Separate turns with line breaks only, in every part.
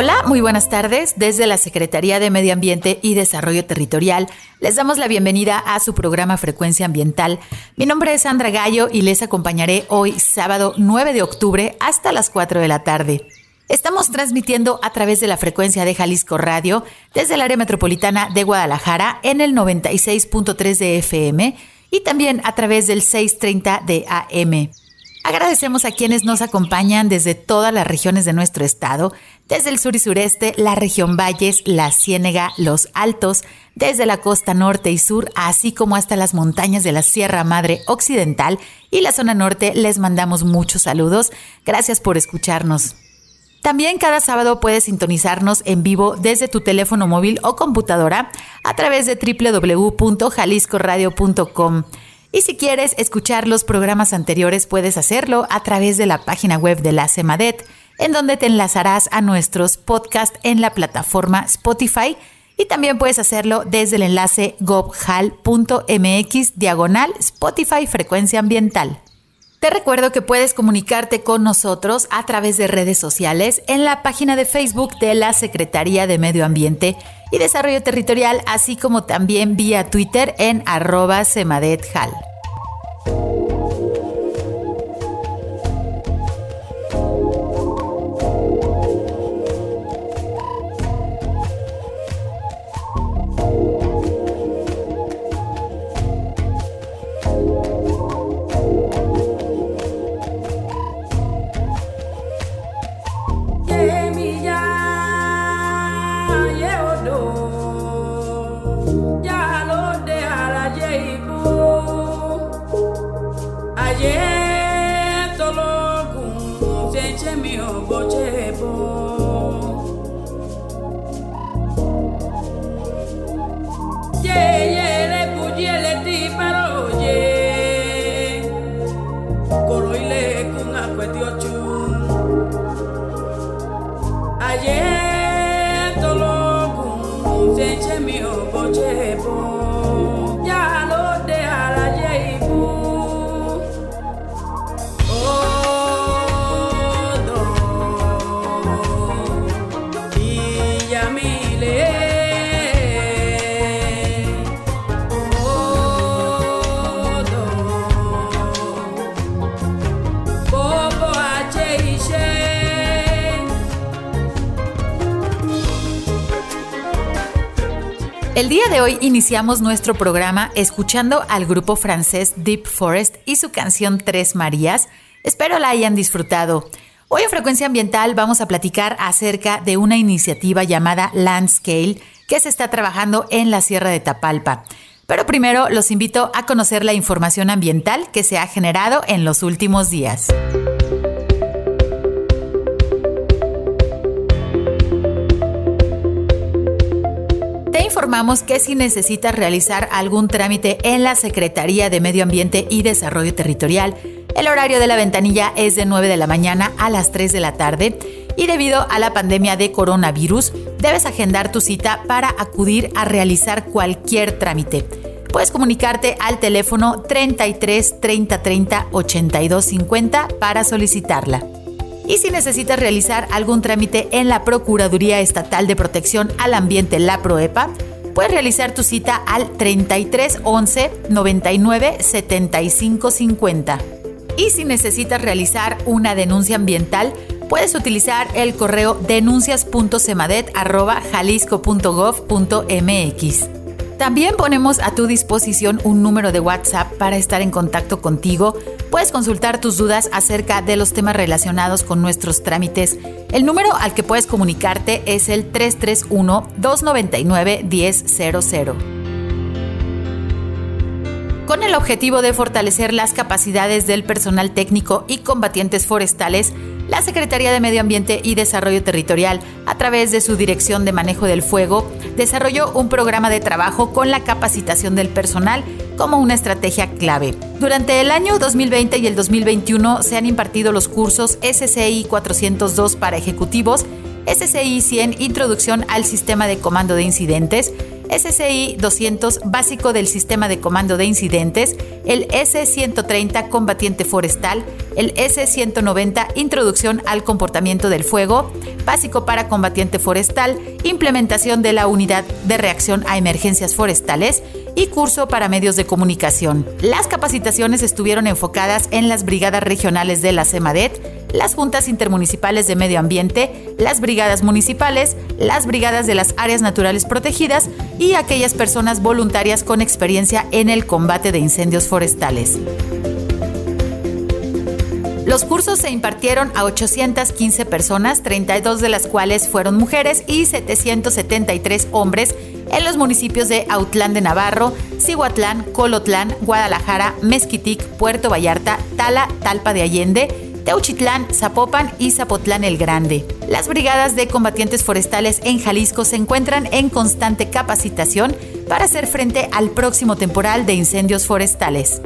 Hola, muy buenas tardes. Desde la Secretaría de Medio Ambiente y Desarrollo Territorial les damos la bienvenida a su programa Frecuencia Ambiental. Mi nombre es Sandra Gallo y les acompañaré hoy sábado 9 de octubre hasta las 4 de la tarde. Estamos transmitiendo a través de la frecuencia de Jalisco Radio desde el área metropolitana de Guadalajara en el 96.3 de FM y también a través del 630 de AM. Agradecemos a quienes nos acompañan desde todas las regiones de nuestro estado, desde el sur y sureste, la región Valles, la Ciénega, los Altos, desde la costa norte y sur, así como hasta las montañas de la Sierra Madre Occidental y la zona norte, les mandamos muchos saludos. Gracias por escucharnos. También cada sábado puedes sintonizarnos en vivo desde tu teléfono móvil o computadora a través de www.jaliscoradio.com. Y si quieres escuchar los programas anteriores, puedes hacerlo a través de la página web de la CEMADET, en donde te enlazarás a nuestros podcasts en la plataforma Spotify. Y también puedes hacerlo desde el enlace gobhal.mx diagonal Spotify Frecuencia Ambiental. Te recuerdo que puedes comunicarte con nosotros a través de redes sociales en la página de Facebook de la Secretaría de Medio Ambiente y Desarrollo Territorial, así como también vía Twitter en arroba semadethal. Hoy iniciamos nuestro programa escuchando al grupo francés Deep Forest y su canción Tres Marías. Espero la hayan disfrutado. Hoy en Frecuencia Ambiental vamos a platicar acerca de una iniciativa llamada Landscale que se está trabajando en la Sierra de Tapalpa. Pero primero los invito a conocer la información ambiental que se ha generado en los últimos días. Informamos que si necesitas realizar algún trámite en la Secretaría de Medio Ambiente y Desarrollo Territorial, el horario de la ventanilla es de 9 de la mañana a las 3 de la tarde y debido a la pandemia de coronavirus, debes agendar tu cita para acudir a realizar cualquier trámite. Puedes comunicarte al teléfono 33 30 30 82 50 para solicitarla. Y si necesitas realizar algún trámite en la Procuraduría Estatal de Protección al Ambiente, la PROEPA, puedes realizar tu cita al 33 11 99 75 50. Y si necesitas realizar una denuncia ambiental, puedes utilizar el correo denuncias.semadet.jalisco.gov.mx. También ponemos a tu disposición un número de WhatsApp para estar en contacto contigo. Puedes consultar tus dudas acerca de los temas relacionados con nuestros trámites. El número al que puedes comunicarte es el 331-299-1000. Con el objetivo de fortalecer las capacidades del personal técnico y combatientes forestales, la Secretaría de Medio Ambiente y Desarrollo Territorial, a través de su Dirección de Manejo del Fuego, desarrolló un programa de trabajo con la capacitación del personal como una estrategia clave. Durante el año 2020 y el 2021 se han impartido los cursos SCI 402 para ejecutivos, SCI 100 Introducción al Sistema de Comando de Incidentes, SCI 200 básico del sistema de comando de incidentes, el S130 combatiente forestal, el S190 introducción al comportamiento del fuego, básico para combatiente forestal, implementación de la unidad de reacción a emergencias forestales y curso para medios de comunicación. Las capacitaciones estuvieron enfocadas en las brigadas regionales de la CEMADET, las juntas intermunicipales de medio ambiente, las brigadas municipales, las brigadas de las áreas naturales protegidas y aquellas personas voluntarias con experiencia en el combate de incendios forestales. Los cursos se impartieron a 815 personas, 32 de las cuales fueron mujeres y 773 hombres en los municipios de Autlán de Navarro, Cihuatlán, Colotlán, Guadalajara, Mezquitic, Puerto Vallarta, Tala, Talpa de Allende, Teuchitlán, Zapopan y Zapotlán el Grande. Las brigadas de combatientes forestales en Jalisco se encuentran en constante capacitación para hacer frente al próximo temporal de incendios forestales.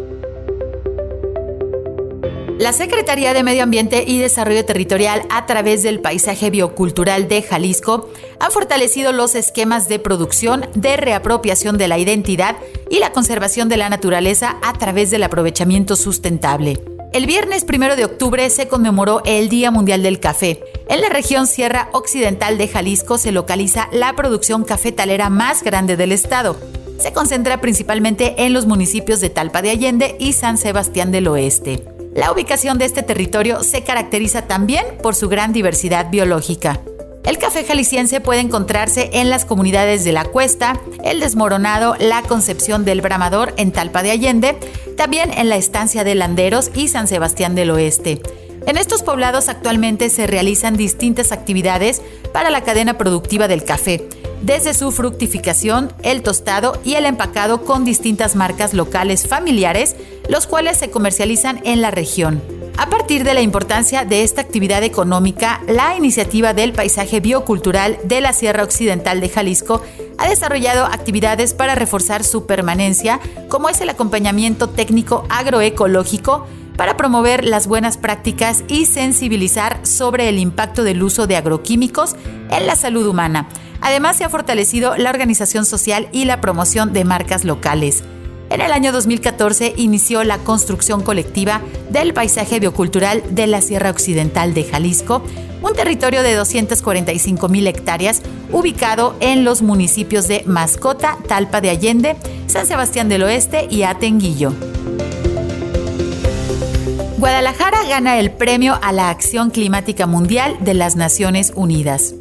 La Secretaría de Medio Ambiente y Desarrollo Territorial, a través del Paisaje Biocultural de Jalisco, han fortalecido los esquemas de producción, de reapropiación de la identidad y la conservación de la naturaleza a través del aprovechamiento sustentable. El viernes 1 de octubre se conmemoró el Día Mundial del Café. En la región Sierra Occidental de Jalisco se localiza la producción cafetalera más grande del estado. Se concentra principalmente en los municipios de Talpa de Allende y San Sebastián del Oeste. La ubicación de este territorio se caracteriza también por su gran diversidad biológica. El café jalisciense puede encontrarse en las comunidades de La Cuesta, El Desmoronado, La Concepción del Bramador en Talpa de Allende, también en la estancia de Landeros y San Sebastián del Oeste. En estos poblados actualmente se realizan distintas actividades para la cadena productiva del café, desde su fructificación, el tostado y el empacado con distintas marcas locales familiares, los cuales se comercializan en la región. A partir de la importancia de esta actividad económica, la iniciativa del paisaje biocultural de la Sierra Occidental de Jalisco ha desarrollado actividades para reforzar su permanencia, como es el acompañamiento técnico agroecológico, para promover las buenas prácticas y sensibilizar sobre el impacto del uso de agroquímicos en la salud humana. Además, se ha fortalecido la organización social y la promoción de marcas locales. En el año 2014 inició la construcción colectiva del paisaje biocultural de la Sierra Occidental de Jalisco, un territorio de 245 mil hectáreas ubicado en los municipios de Mascota, Talpa de Allende, San Sebastián del Oeste y Atenguillo. Guadalajara gana el premio a la Acción Climática Mundial de las Naciones Unidas.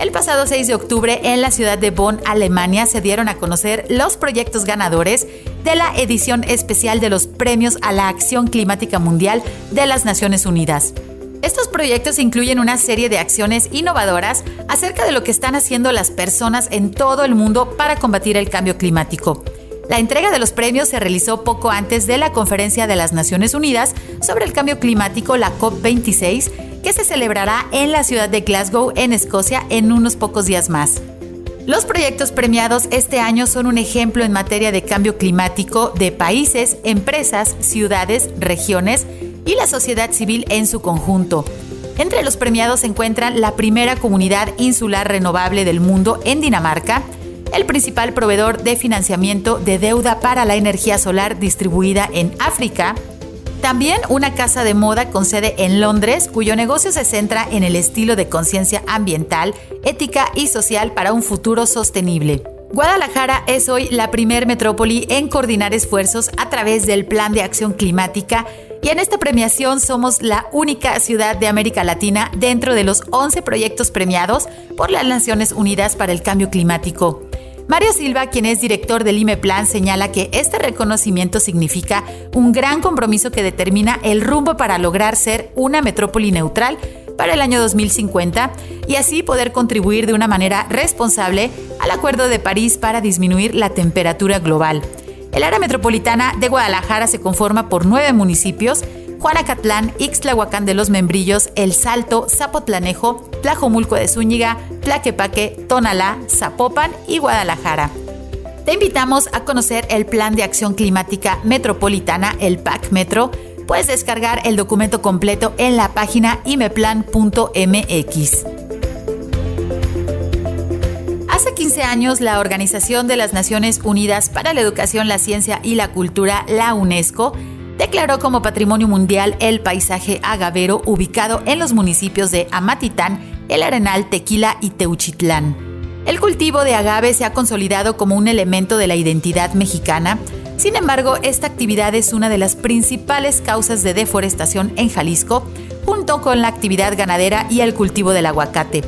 El pasado 6 de octubre en la ciudad de Bonn, Alemania, se dieron a conocer los proyectos ganadores de la edición especial de los Premios a la Acción Climática Mundial de las Naciones Unidas. Estos proyectos incluyen una serie de acciones innovadoras acerca de lo que están haciendo las personas en todo el mundo para combatir el cambio climático. La entrega de los premios se realizó poco antes de la Conferencia de las Naciones Unidas sobre el Cambio Climático, la COP26, que se celebrará en la ciudad de Glasgow, en Escocia, en unos pocos días más. Los proyectos premiados este año son un ejemplo en materia de cambio climático de países, empresas, ciudades, regiones y la sociedad civil en su conjunto. Entre los premiados se encuentran la primera comunidad insular renovable del mundo en Dinamarca, el principal proveedor de financiamiento de deuda para la energía solar distribuida en África, también una casa de moda con sede en Londres, cuyo negocio se centra en el estilo de conciencia ambiental, ética y social para un futuro sostenible. Guadalajara es hoy la primer metrópoli en coordinar esfuerzos a través del Plan de Acción Climática y en esta premiación somos la única ciudad de América Latina dentro de los 11 proyectos premiados por las Naciones Unidas para el Cambio Climático. Mario Silva, quien es director del IMEPLAN, señala que este reconocimiento significa un gran compromiso que determina el rumbo para lograr ser una metrópoli neutral para el año 2050 y así poder contribuir de una manera responsable al Acuerdo de París para disminuir la temperatura global. El área metropolitana de Guadalajara se conforma por nueve municipios Juanacatlán, Ixtlahuacán de los Membrillos, El Salto, Zapotlanejo, Tlajomulco de Zúñiga, Tlaquepaque, Tonalá, Zapopan y Guadalajara. te invitamos a conocer el Plan de Acción Climática Metropolitana, el PAC Metro. Puedes descargar el documento completo en la página imeplan.mx. Hace 15 años, la Organización de las Naciones Unidas para la Educación, la Ciencia y la Cultura, la UNESCO, declaró como Patrimonio Mundial el paisaje agavero ubicado en los municipios de Amatitán, El Arenal, Tequila y Teuchitlán. El cultivo de agave se ha consolidado como un elemento de la identidad mexicana, sin embargo, esta actividad es una de las principales causas de deforestación en Jalisco, junto con la actividad ganadera y el cultivo del aguacate.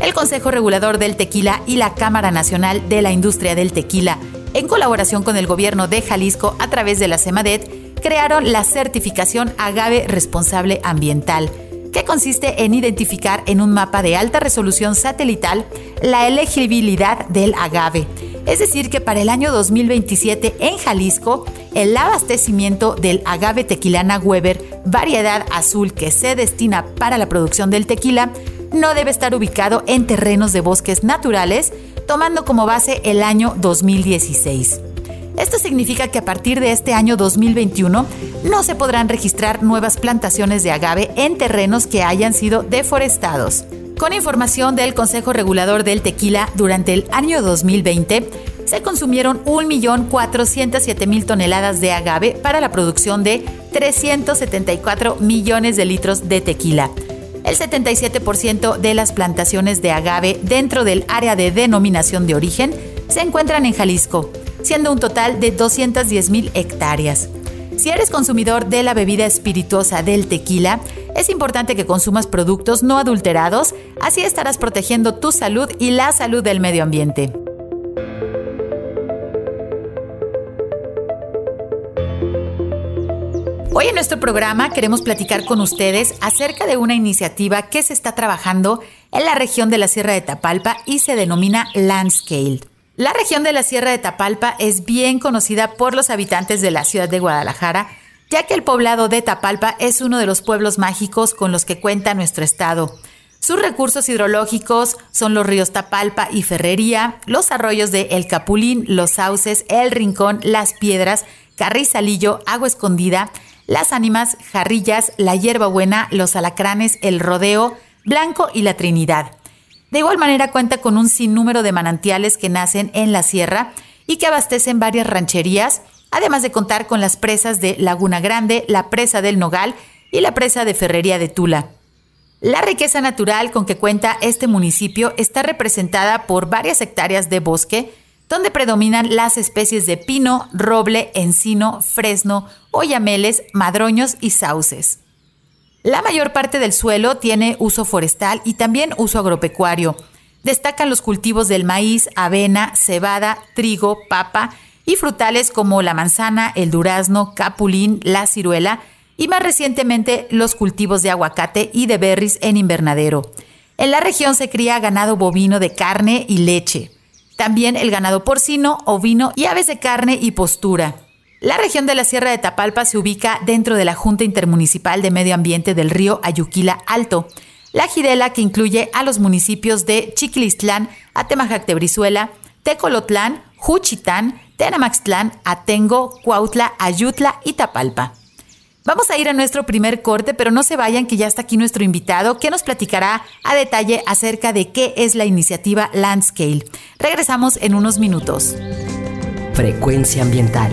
El Consejo Regulador del Tequila y la Cámara Nacional de la Industria del Tequila, en colaboración con el gobierno de Jalisco a través de la CEMADET, crearon la certificación Agave Responsable Ambiental que consiste en identificar en un mapa de alta resolución satelital la elegibilidad del agave. Es decir, que para el año 2027 en Jalisco, el abastecimiento del agave tequilana Weber, variedad azul que se destina para la producción del tequila, no debe estar ubicado en terrenos de bosques naturales, tomando como base el año 2016. Esto significa que a partir de este año 2021 no se podrán registrar nuevas plantaciones de agave en terrenos que hayan sido deforestados. Con información del Consejo Regulador del Tequila, durante el año 2020 se consumieron 1.407.000 toneladas de agave para la producción de 374 millones de litros de tequila. El 77% de las plantaciones de agave dentro del área de denominación de origen se encuentran en Jalisco, siendo un total de 210.000 hectáreas. Si eres consumidor de la bebida espirituosa del tequila, es importante que consumas productos no adulterados, así estarás protegiendo tu salud y la salud del medio ambiente. Hoy en nuestro programa queremos platicar con ustedes acerca de una iniciativa que se está trabajando en la región de la Sierra de Tapalpa y se denomina Landscale. La región de la Sierra de Tapalpa es bien conocida por los habitantes de la ciudad de Guadalajara, ya que el poblado de Tapalpa es uno de los pueblos mágicos con los que cuenta nuestro estado. Sus recursos hidrológicos son los ríos Tapalpa y Ferrería, los arroyos de El Capulín, Los Sauces, El Rincón, Las Piedras, Carrizalillo, Agua Escondida, Las Ánimas, Jarrillas, La Hierbabuena, Los Alacranes, El Rodeo, Blanco y La Trinidad. De igual manera cuenta con un sinnúmero de manantiales que nacen en la sierra y que abastecen varias rancherías, además de contar con las presas de Laguna Grande, la presa del Nogal y la presa de Ferrería de Tula. La riqueza natural con que cuenta este municipio está representada por varias hectáreas de bosque, donde predominan las especies de pino, roble, encino, fresno, oyameles, madroños y sauces. La mayor parte del suelo tiene uso forestal y también uso agropecuario. Destacan los cultivos del maíz, avena, cebada, trigo, papa y frutales como la manzana, el durazno, capulín, la ciruela y más recientemente los cultivos de aguacate y de berries en invernadero. En la región se cría ganado bovino de carne y leche. También el ganado porcino, ovino y aves de carne y postura. La región de la Sierra de Tapalpa se ubica dentro de la Junta Intermunicipal de Medio Ambiente del río Ayuquila Alto, la Gidela que incluye a los municipios de Chiquilistlán, Atemajac de Brizuela, Tecolotlán, Juchitán, Tenamaxtlán, Atengo, Cuautla, Ayutla y Tapalpa. Vamos a ir a nuestro primer corte, pero no se vayan que ya está aquí nuestro invitado que nos platicará a detalle acerca de qué es la iniciativa Landscale. Regresamos en unos minutos.
Frecuencia ambiental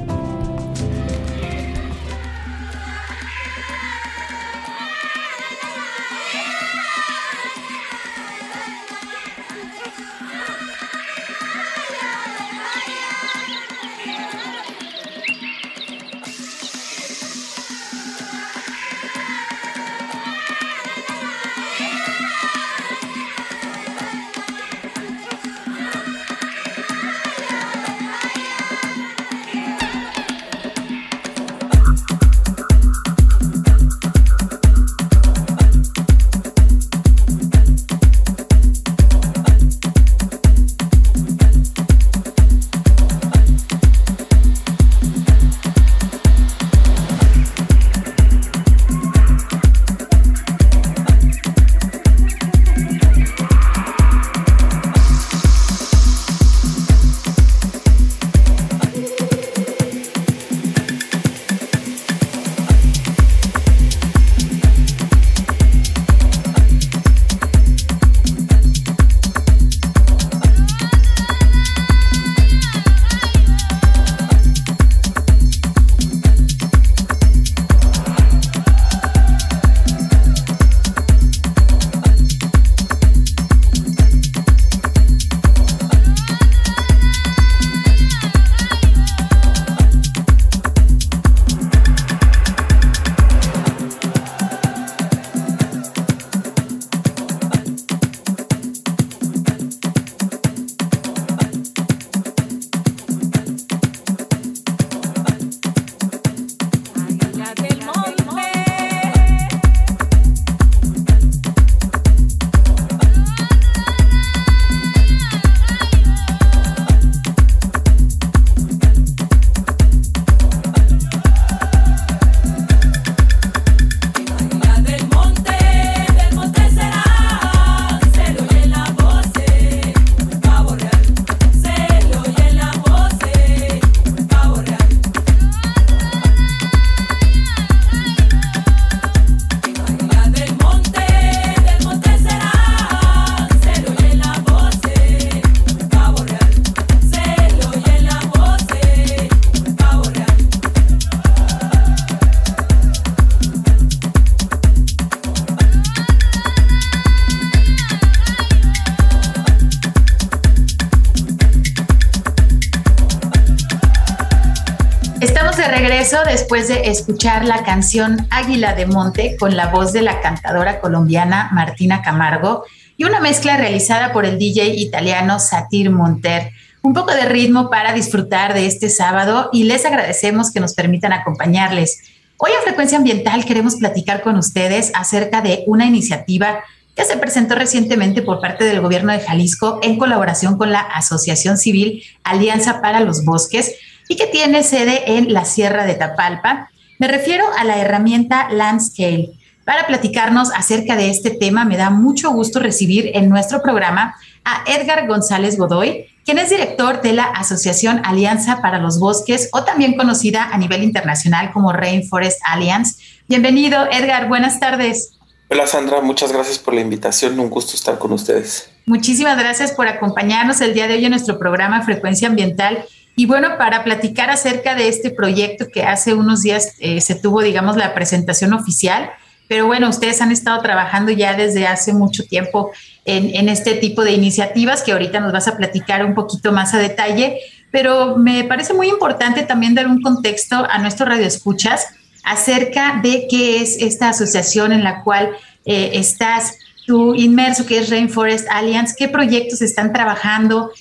Regreso después de escuchar la canción Águila de Monte con la voz de la cantadora colombiana Martina Camargo y una mezcla realizada por el DJ italiano Satir Monter. Un poco de ritmo para disfrutar de este sábado y les agradecemos que nos permitan acompañarles. Hoy en Frecuencia Ambiental queremos platicar con ustedes acerca de una iniciativa que se presentó recientemente por parte del gobierno de Jalisco en colaboración con la Asociación Civil Alianza para los Bosques y que tiene sede en la Sierra de Tapalpa. Me refiero a la herramienta Landscale. Para platicarnos acerca de este tema, me da mucho gusto recibir en nuestro programa a Edgar González Godoy, quien es director de la Asociación Alianza para los Bosques, o también conocida a nivel internacional como Rainforest Alliance. Bienvenido, Edgar. Buenas tardes.
Hola Sandra, muchas gracias por la invitación, un gusto estar con ustedes.
Muchísimas gracias por acompañarnos el día de hoy en nuestro programa Frecuencia Ambiental y bueno, para platicar acerca de este proyecto que hace unos días eh, se tuvo, digamos, la presentación oficial, pero bueno, ustedes han estado trabajando ya desde hace mucho tiempo en, este tipo de iniciativas que ahorita nos vas a platicar un poquito más a detalle, pero me parece muy importante también dar un contexto a nuestros radioescuchas acerca de qué es esta asociación en la cual eh, estás tú inmerso, que es Rainforest Alliance, qué proyectos están trabajando,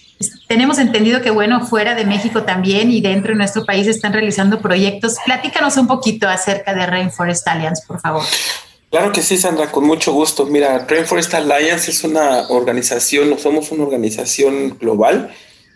tenemos entendido que, bueno, fuera de México también y dentro de nuestro país están realizando proyectos. Platícanos un poquito acerca de Rainforest Alliance, por favor.
Claro que sí, Sandra, con mucho gusto. Mira, Rainforest Alliance es una organización, no somos una organización global.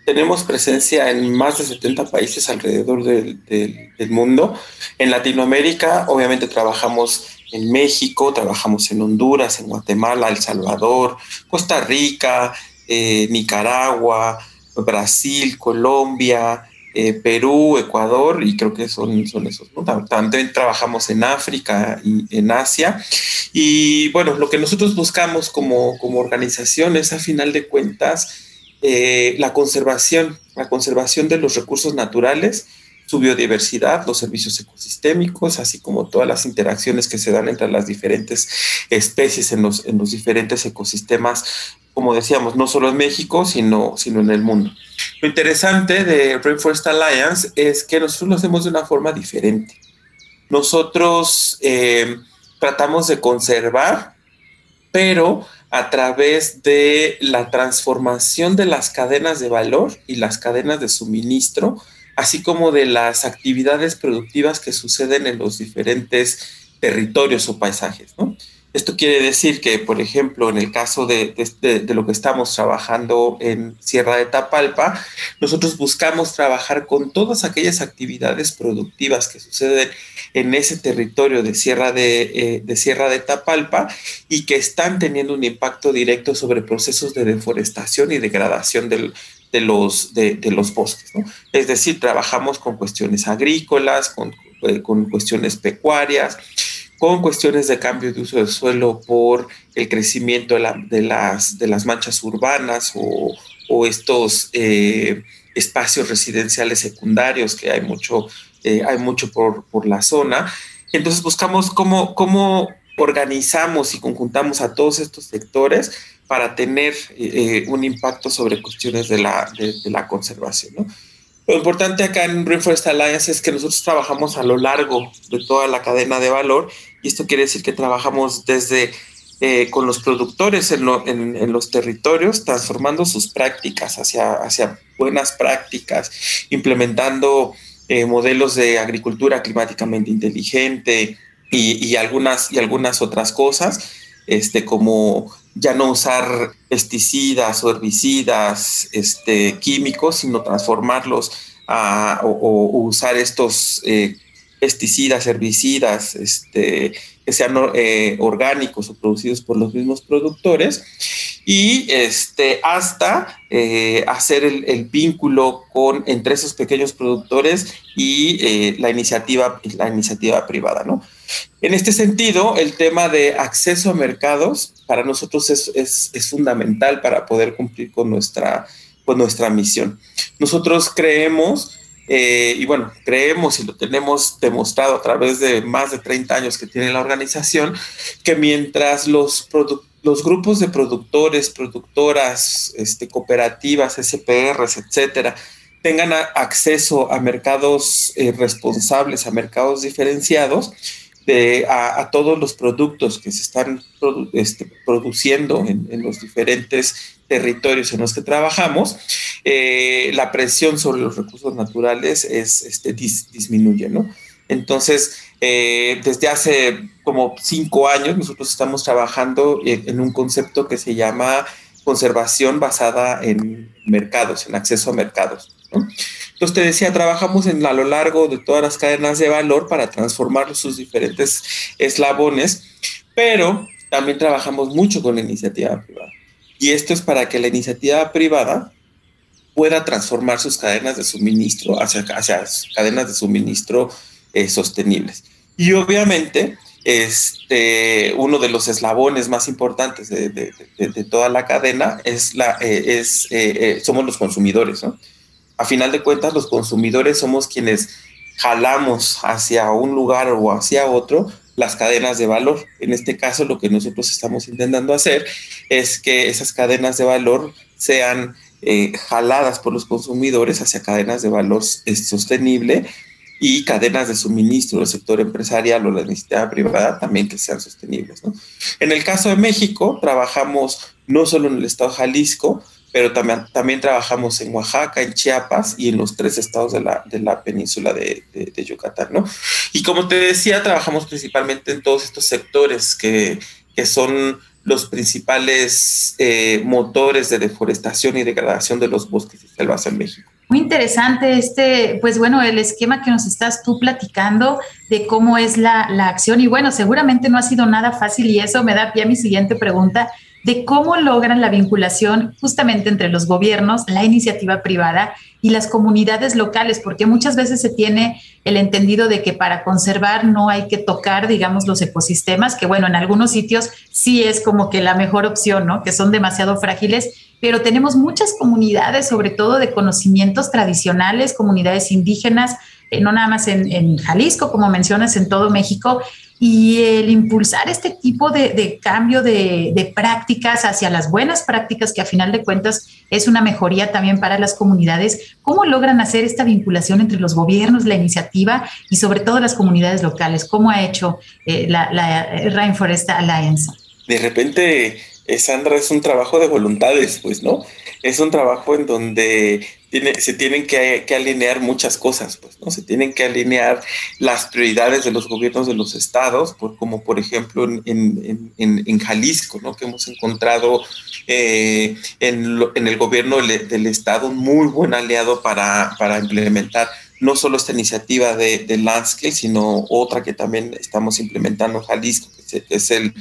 Tenemos presencia en más de 70 países alrededor del, mundo. En Latinoamérica, obviamente, trabajamos en México, trabajamos en Honduras, en Guatemala, El Salvador, Costa Rica, eh, Nicaragua, Brasil, Colombia, eh, Perú, Ecuador, y creo que son, son esos. También trabajamos en África y en Asia. Y bueno, lo que nosotros buscamos como, como organización es, a final de cuentas, eh, la conservación, la conservación de los recursos naturales su biodiversidad, los servicios ecosistémicos, así como todas las interacciones que se dan entre las diferentes especies en los, en los diferentes ecosistemas, como decíamos, no solo en México, sino, sino en el mundo. Lo interesante de Rainforest Alliance es que nosotros lo hacemos de una forma diferente. Nosotros eh, tratamos de conservar, pero a través de la transformación de las cadenas de valor y las cadenas de suministro así como de las actividades productivas que suceden en los diferentes territorios o paisajes. Esto quiere decir que, por ejemplo, en el caso de, lo que estamos trabajando en Sierra de Tapalpa, nosotros buscamos trabajar con todas aquellas actividades productivas que suceden en ese territorio de Sierra de, eh, Sierra de Tapalpa y que están teniendo un impacto directo sobre procesos de deforestación y degradación del, de los, de, los bosques. Es decir, trabajamos con cuestiones agrícolas, con, eh, con, cuestiones pecuarias, con cuestiones de cambio de uso del suelo por el crecimiento de, las, de las manchas urbanas o, o estos eh, espacios residenciales secundarios que hay mucho, eh, hay mucho por, por, la zona. Entonces buscamos cómo, cómo organizamos y conjuntamos a todos estos sectores para tener eh, un impacto sobre cuestiones de la, de, la conservación. Lo importante acá en Rainforest Alliance es que nosotros trabajamos a lo largo de toda la cadena de valor y esto quiere decir que trabajamos desde eh, con los productores en, los territorios, transformando sus prácticas hacia, hacia buenas prácticas, implementando eh, modelos de agricultura climáticamente inteligente y, y, algunas, y algunas otras cosas, este, como ya no usar pesticidas o herbicidas este, químicos, sino transformarlos o, usar estos eh, pesticidas, herbicidas, este, que sean eh, orgánicos o producidos por los mismos productores y este, hasta eh, hacer el, vínculo entre esos pequeños productores y la, iniciativa, la iniciativa privada. ¿no? En este sentido, el tema de acceso a mercados para nosotros es, es, fundamental para poder cumplir con nuestra, con nuestra misión. Nosotros creemos, eh, y bueno, creemos y lo tenemos demostrado a través de más de 30 años que tiene la organización, que mientras los, los grupos de productores, productoras, este, cooperativas, SPRs, etcétera, tengan acceso a mercados eh, responsables, a mercados diferenciados, de, a, todos los productos que se están este, produciendo en, los diferentes territorios en los que trabajamos, eh, la presión sobre los recursos naturales es, este, disminuye, ¿no? Entonces, eh, desde hace como cinco años nosotros estamos trabajando en, un concepto que se llama conservación basada en mercados, en acceso a mercados. Entonces te decía, trabajamos en, a lo largo de todas las cadenas de valor para transformar sus diferentes eslabones, pero también trabajamos mucho con la iniciativa privada. Y esto es para que la iniciativa privada pueda transformar sus cadenas de suministro hacia, cadenas de suministro eh, sostenibles. Y obviamente, este, uno de los eslabones más importantes de, de, toda la cadena es la, eh, es, eh, somos los consumidores, ¿no? A final de cuentas los consumidores somos quienes jalamos hacia un lugar o hacia otro las cadenas de valor. En este caso, lo que nosotros estamos intentando hacer es que esas cadenas de valor sean eh, jaladas por los consumidores hacia cadenas de valor sostenible y cadenas de suministro del sector empresarial o la iniciativa privada también que sean sostenibles. En el caso de México, trabajamos no solo en el estado de Jalisco, pero también, también trabajamos en Oaxaca, en Chiapas y en los tres estados de la, de la península de, de, Yucatán, ¿no? Y como te decía, trabajamos principalmente en todos estos sectores que, que son los principales eh, motores de deforestación y degradación de los bosques y selvas en México.
Muy interesante este, pues bueno, el esquema que nos estás tú platicando de cómo es la, la acción y bueno, seguramente no ha sido nada fácil y eso me da pie a mi siguiente pregunta de cómo logran la vinculación justamente entre los gobiernos, la iniciativa privada y las comunidades locales, porque muchas veces se tiene el entendido de que para conservar no hay que tocar, digamos, los ecosistemas, que bueno, en algunos sitios sí es como que la mejor opción, ¿no? Que son demasiado frágiles, pero tenemos muchas comunidades, sobre todo de conocimientos tradicionales, comunidades indígenas, eh, no nada más en, en Jalisco, como mencionas, en todo México, y el impulsar este tipo de, cambio de, prácticas hacia las buenas prácticas, que a final de cuentas es una mejoría también para las comunidades, ¿cómo logran hacer esta vinculación entre los gobiernos, la iniciativa y sobre todo las comunidades locales? ¿Cómo ha hecho eh, la, la Rainforest Alliance?
De repente, eh, Sandra, es un trabajo de voluntades, pues, ¿no? Es un trabajo en donde se tienen que, alinear muchas cosas, pues, ¿no? Se tienen que alinear las prioridades de los gobiernos de los estados, como por ejemplo en, Jalisco, ¿no? Que hemos encontrado eh, en, el gobierno del, estado un muy buen aliado para, implementar no solo esta iniciativa de, de sino otra que también estamos implementando en Jalisco, que es el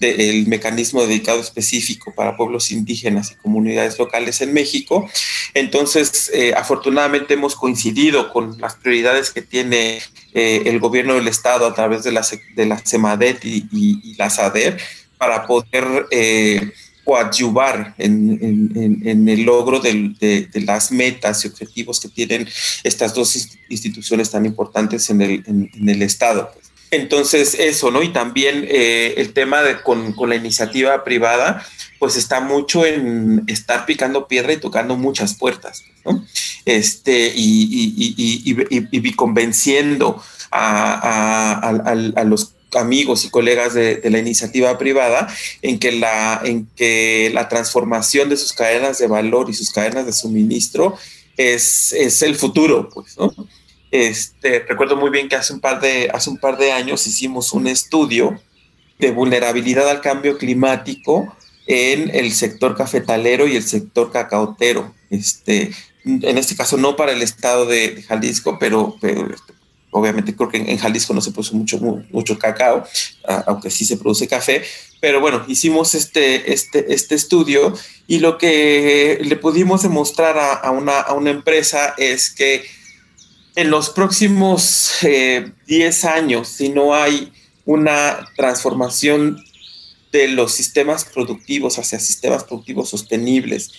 el mecanismo dedicado específico para pueblos indígenas y comunidades locales en México. Entonces, eh, afortunadamente hemos coincidido con las prioridades que tiene eh, el gobierno del Estado a través de la, de la CEMADET y, la SADER para poder eh, coadyuvar en, el logro de, las metas y objetivos que tienen estas dos instituciones tan importantes en el, en el Estado. Pues. Entonces, eso, ¿no? Y también eh, el tema de con, la iniciativa privada, pues está mucho en estar picando piedra y tocando muchas puertas, ¿no? Este, y, convenciendo a, los amigos y colegas de, la iniciativa privada en que la, en que la transformación de sus cadenas de valor y sus cadenas de suministro es, es el futuro, pues, ¿no? Este, recuerdo muy bien que hace un, par de, hace un par de años hicimos un estudio de vulnerabilidad al cambio climático en el sector cafetalero y el sector cacaotero. Este, en este caso no para el estado de, Jalisco, pero, este, obviamente creo que en, Jalisco no se produce mucho, mucho cacao, aunque sí se produce café. Pero bueno, hicimos este, este, este estudio y lo que le pudimos demostrar a, una, a una empresa es que en los próximos 10 eh, años, si no hay una transformación de los sistemas productivos hacia sistemas productivos sostenibles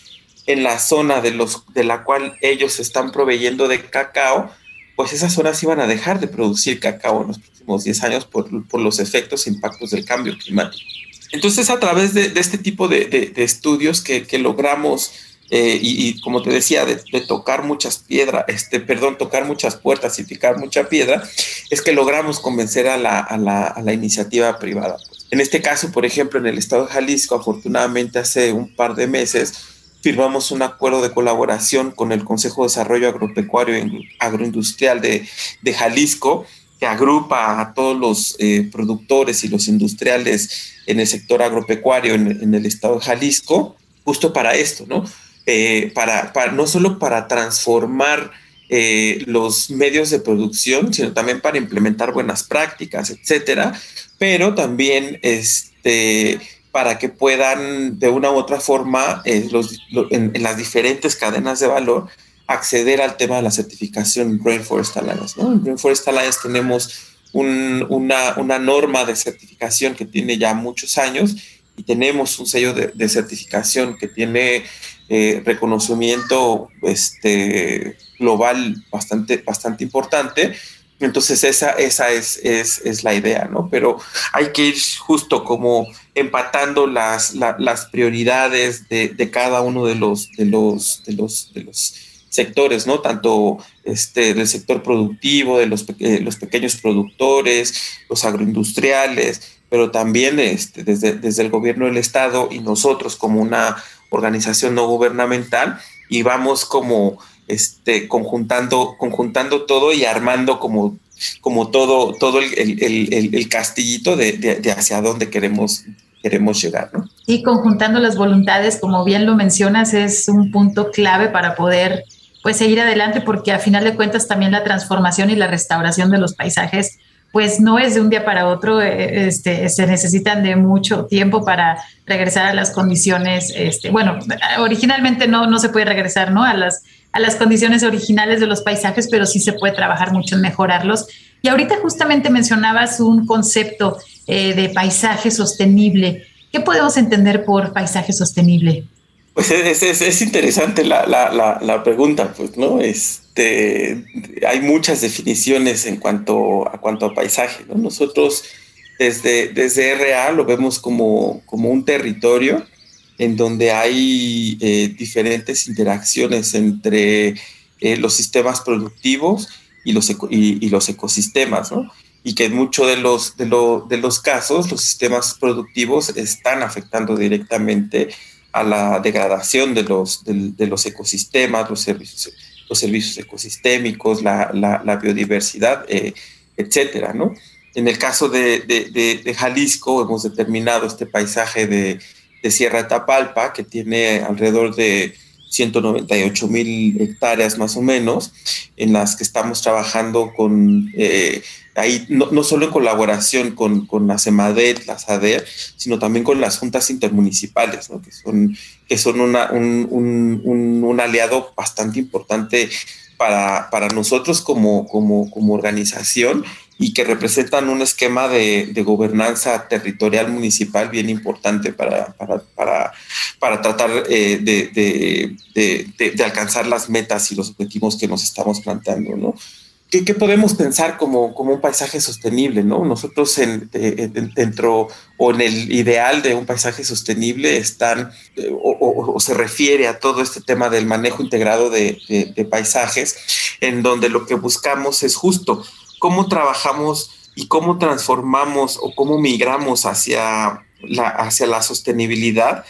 en la zona de, los, de la cual ellos están proveyendo de cacao, pues esas zonas iban a dejar de producir cacao en los próximos 10 años por, los efectos e impactos del cambio climático. Entonces, a través de, este tipo de, estudios que, logramos eh, y, como te decía, de, tocar muchas piedras, este, perdón, tocar muchas puertas y picar mucha piedra, es que logramos convencer a la, a la, a la iniciativa privada. En este caso, por ejemplo, en el estado de Jalisco, afortunadamente hace un par de meses, firmamos un acuerdo de colaboración con el Consejo de Desarrollo Agropecuario y Agroindustrial de, de Jalisco, que agrupa a todos los eh, productores y los industriales en el sector agropecuario en, en, el estado de Jalisco, justo para esto, ¿no? Eh, para, no solo para transformar eh, los medios de producción, sino también para implementar buenas prácticas, etcétera, pero también este, para que puedan de una u otra forma eh, en, las diferentes cadenas de valor acceder al tema de la certificación Rainforest Alliance. En Rainforest Alliance tenemos un, una, una norma de certificación que tiene ya muchos años y tenemos un sello de certificación que tiene eh, reconocimiento este, global bastante, bastante importante. Entonces esa, esa es, es, la idea, ¿no? Pero hay que ir justo como empatando las, la, las prioridades de, de, cada uno de los, de los, de los, de los sectores, ¿no? Tanto este, del sector productivo, de los, eh, los pequeños productores, los agroindustriales, pero también este, desde, desde el gobierno del Estado y nosotros como una organización no gubernamental y vamos como este, conjuntando, conjuntando todo y armando como, como todo, todo el, el, castillito de, de, de, hacia dónde queremos, queremos llegar. ¿no?
Y conjuntando las voluntades, como bien lo mencionas, es un punto clave para poder pues seguir adelante porque a final de cuentas también la transformación y la restauración de los paisajes pues no es de un día para otro, eh, este, se necesitan de mucho tiempo para regresar a las condiciones, este, bueno, originalmente no, no se puede regresar ¿no? a, las, a las condiciones originales de los paisajes, pero sí se puede trabajar mucho en mejorarlos. Y ahorita justamente mencionabas un concepto eh, de paisaje sostenible. ¿Qué podemos entender por paisaje sostenible?
Pues es, es, es interesante la, la, la, pregunta, pues, ¿no? Este, hay muchas definiciones en cuanto a, cuanto a paisaje, ¿no? Nosotros desde, desde RA lo vemos como, como un territorio en donde hay eh, diferentes interacciones entre eh, los sistemas productivos y los, y, los ecosistemas, ¿no? Y que en muchos de los, de, lo, de los casos los sistemas productivos están afectando directamente a la degradación de los, de los ecosistemas, los servicios, los servicios ecosistémicos, la, la, la biodiversidad, eh, etcétera, ¿no? En el caso de, de, de, Jalisco, hemos determinado este paisaje de, Sierra Tapalpa, que tiene alrededor de 198 mil hectáreas más o menos, en las que estamos trabajando con eh, ahí no, solo en colaboración con, con la CEMADET, la SADER, sino también con las juntas intermunicipales, que son, que son un, un, un, un, aliado bastante importante para, para nosotros como, como, como, organización y que representan un esquema de, de gobernanza territorial municipal bien importante para, para, para, para tratar eh, de, de, de, alcanzar las metas y los objetivos que nos estamos planteando, ¿no? ¿Qué, ¿qué, podemos pensar como, como un paisaje sostenible? ¿no? Nosotros en, en, dentro o en el ideal de un paisaje sostenible están eh, o, o, o, se refiere a todo este tema del manejo integrado de, de, de paisajes, en donde lo que buscamos es justo cómo trabajamos y cómo transformamos o cómo migramos hacia la, hacia la sostenibilidad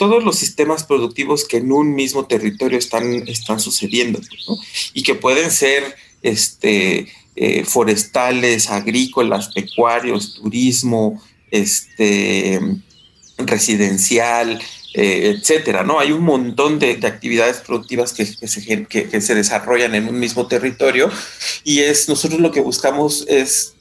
todos los sistemas productivos que en un mismo territorio están, están sucediendo ¿no? y que pueden ser este, eh, forestales, agrícolas, pecuarios, turismo, este, residencial, eh, etcétera, ¿no? Hay un montón de, de actividades productivas que, se, que, se, desarrollan en un mismo territorio y es nosotros lo que buscamos es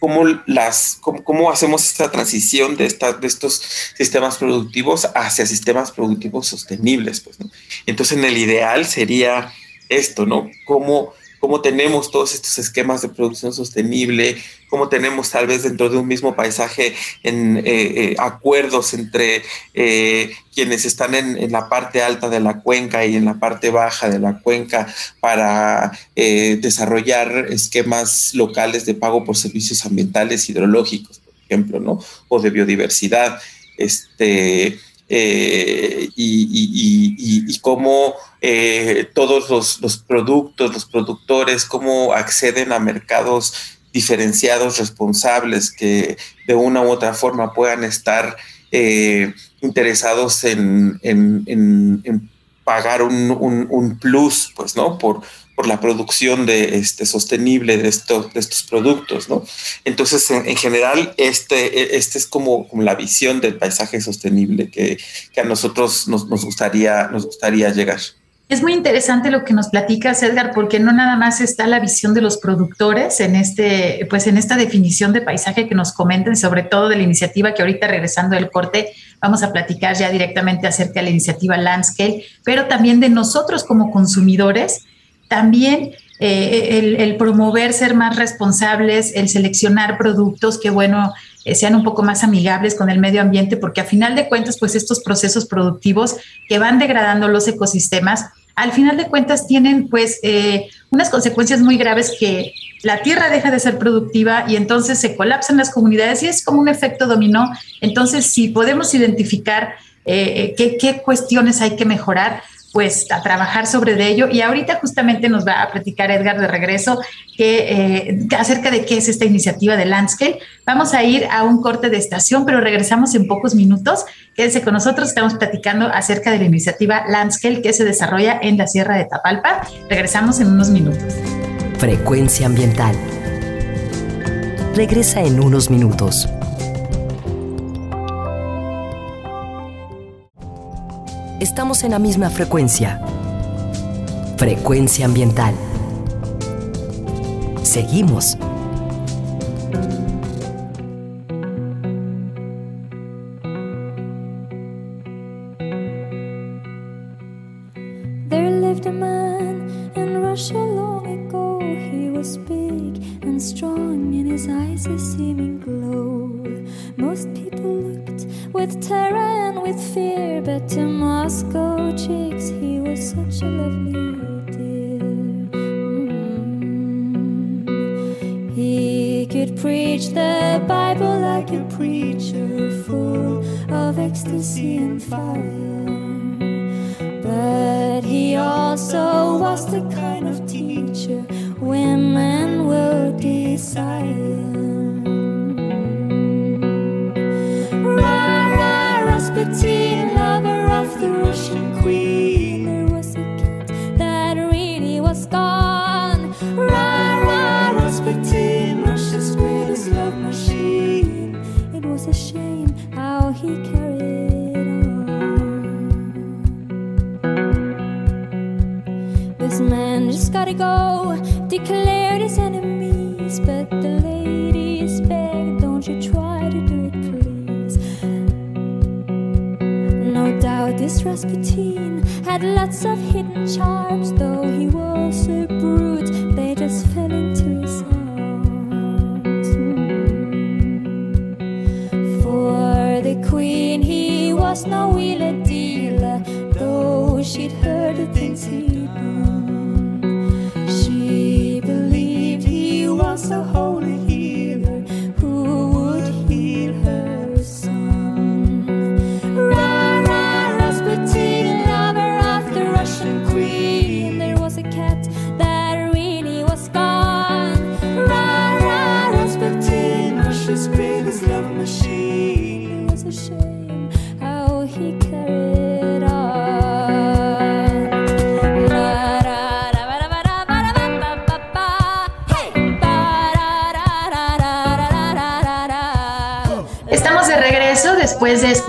cómo, las, cómo, cómo hacemos esta transición de, de estos sistemas productivos hacia sistemas productivos sostenibles, pues. Entonces, en el ideal sería esto, ¿no? Cómo cómo tenemos todos estos esquemas de producción sostenible, cómo tenemos tal vez dentro de un mismo paisaje eh, eh, acuerdos entre eh, quienes están en, en, la parte alta de la cuenca y en la parte baja de la cuenca para desarrollar esquemas locales de pago por servicios ambientales hidrológicos, por ejemplo, ¿no? O de biodiversidad. Este, eh, y, cómo eh, todos los, productos, los productores, cómo acceden a mercados diferenciados, responsables, que de una u otra forma puedan estar eh, interesados en, pagar un, un, plus, pues, ¿no? Por, por la producción de este sostenible de estos, de estos productos, ¿no? Entonces, en, general, este, este es como, como, la visión del paisaje sostenible que, que a nosotros nos, nos, gustaría, nos gustaría llegar.
Es muy interesante lo que nos platicas, Edgar, porque no nada más está la visión de los productores en este, pues en esta definición de paisaje que nos comenten, sobre todo de la iniciativa que ahorita regresando del corte vamos a platicar ya directamente acerca de la iniciativa Landscape, pero también de nosotros como consumidores también eh, el, promover ser más responsables, el seleccionar productos que, bueno, eh, sean un poco más amigables con el medio ambiente, porque a final de cuentas, pues estos procesos productivos que van degradando los ecosistemas, al final de cuentas tienen pues eh, unas consecuencias muy graves que la tierra deja de ser productiva y entonces se colapsan las comunidades y es como un efecto dominó. Entonces, si podemos identificar qué, qué cuestiones hay que mejorar, pues a trabajar sobre ello. Y ahorita justamente nos va a platicar Edgar de regreso que, eh, acerca de qué es esta iniciativa de Landscape. Vamos a ir a un corte de estación, pero regresamos en pocos minutos. Quédense con nosotros, estamos platicando acerca de la iniciativa Landscape que se desarrolla en la Sierra de Tapalpa. Regresamos en unos minutos.
Frecuencia ambiental. Regresa en unos minutos. Estamos en la misma frecuencia. Frecuencia ambiental. Seguimos.
There lived a man in Russia long ago. He was big and strong, and his eyes a seeming glow. Most people looked with terror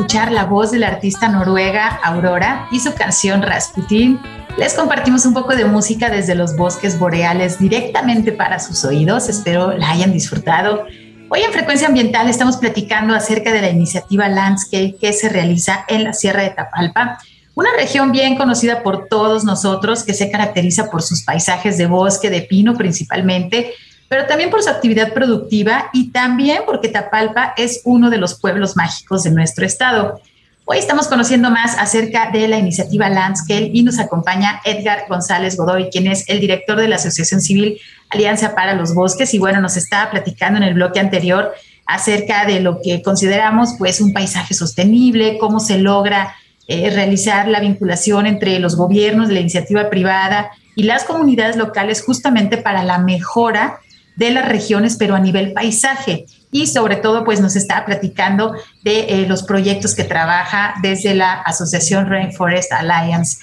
la
voz de la artista noruega Aurora y su canción Rasputin. Les compartimos un poco de música desde los bosques boreales directamente para sus oídos. Espero la hayan disfrutado. Hoy en Frecuencia Ambiental estamos platicando acerca de la iniciativa Landscape que se realiza en la Sierra de Tapalpa, una región bien conocida por todos nosotros que se caracteriza por sus paisajes de bosque, de pino principalmente, pero también por su actividad productiva y también porque Tapalpa es uno de los pueblos mágicos de nuestro estado. Hoy estamos conociendo más acerca de la iniciativa Landscape y nos acompaña Edgar González Godoy, quien es el director de la Asociación Civil Alianza para los Bosques. Y bueno, nos estaba platicando en el bloque anterior acerca de lo que consideramos pues un paisaje sostenible, cómo se logra eh, realizar la vinculación entre los gobiernos, la iniciativa privada y las comunidades locales justamente para la mejora de las regiones, pero a nivel paisaje. Y sobre todo, pues nos está platicando de eh, los proyectos que trabaja desde la Asociación Rainforest Alliance.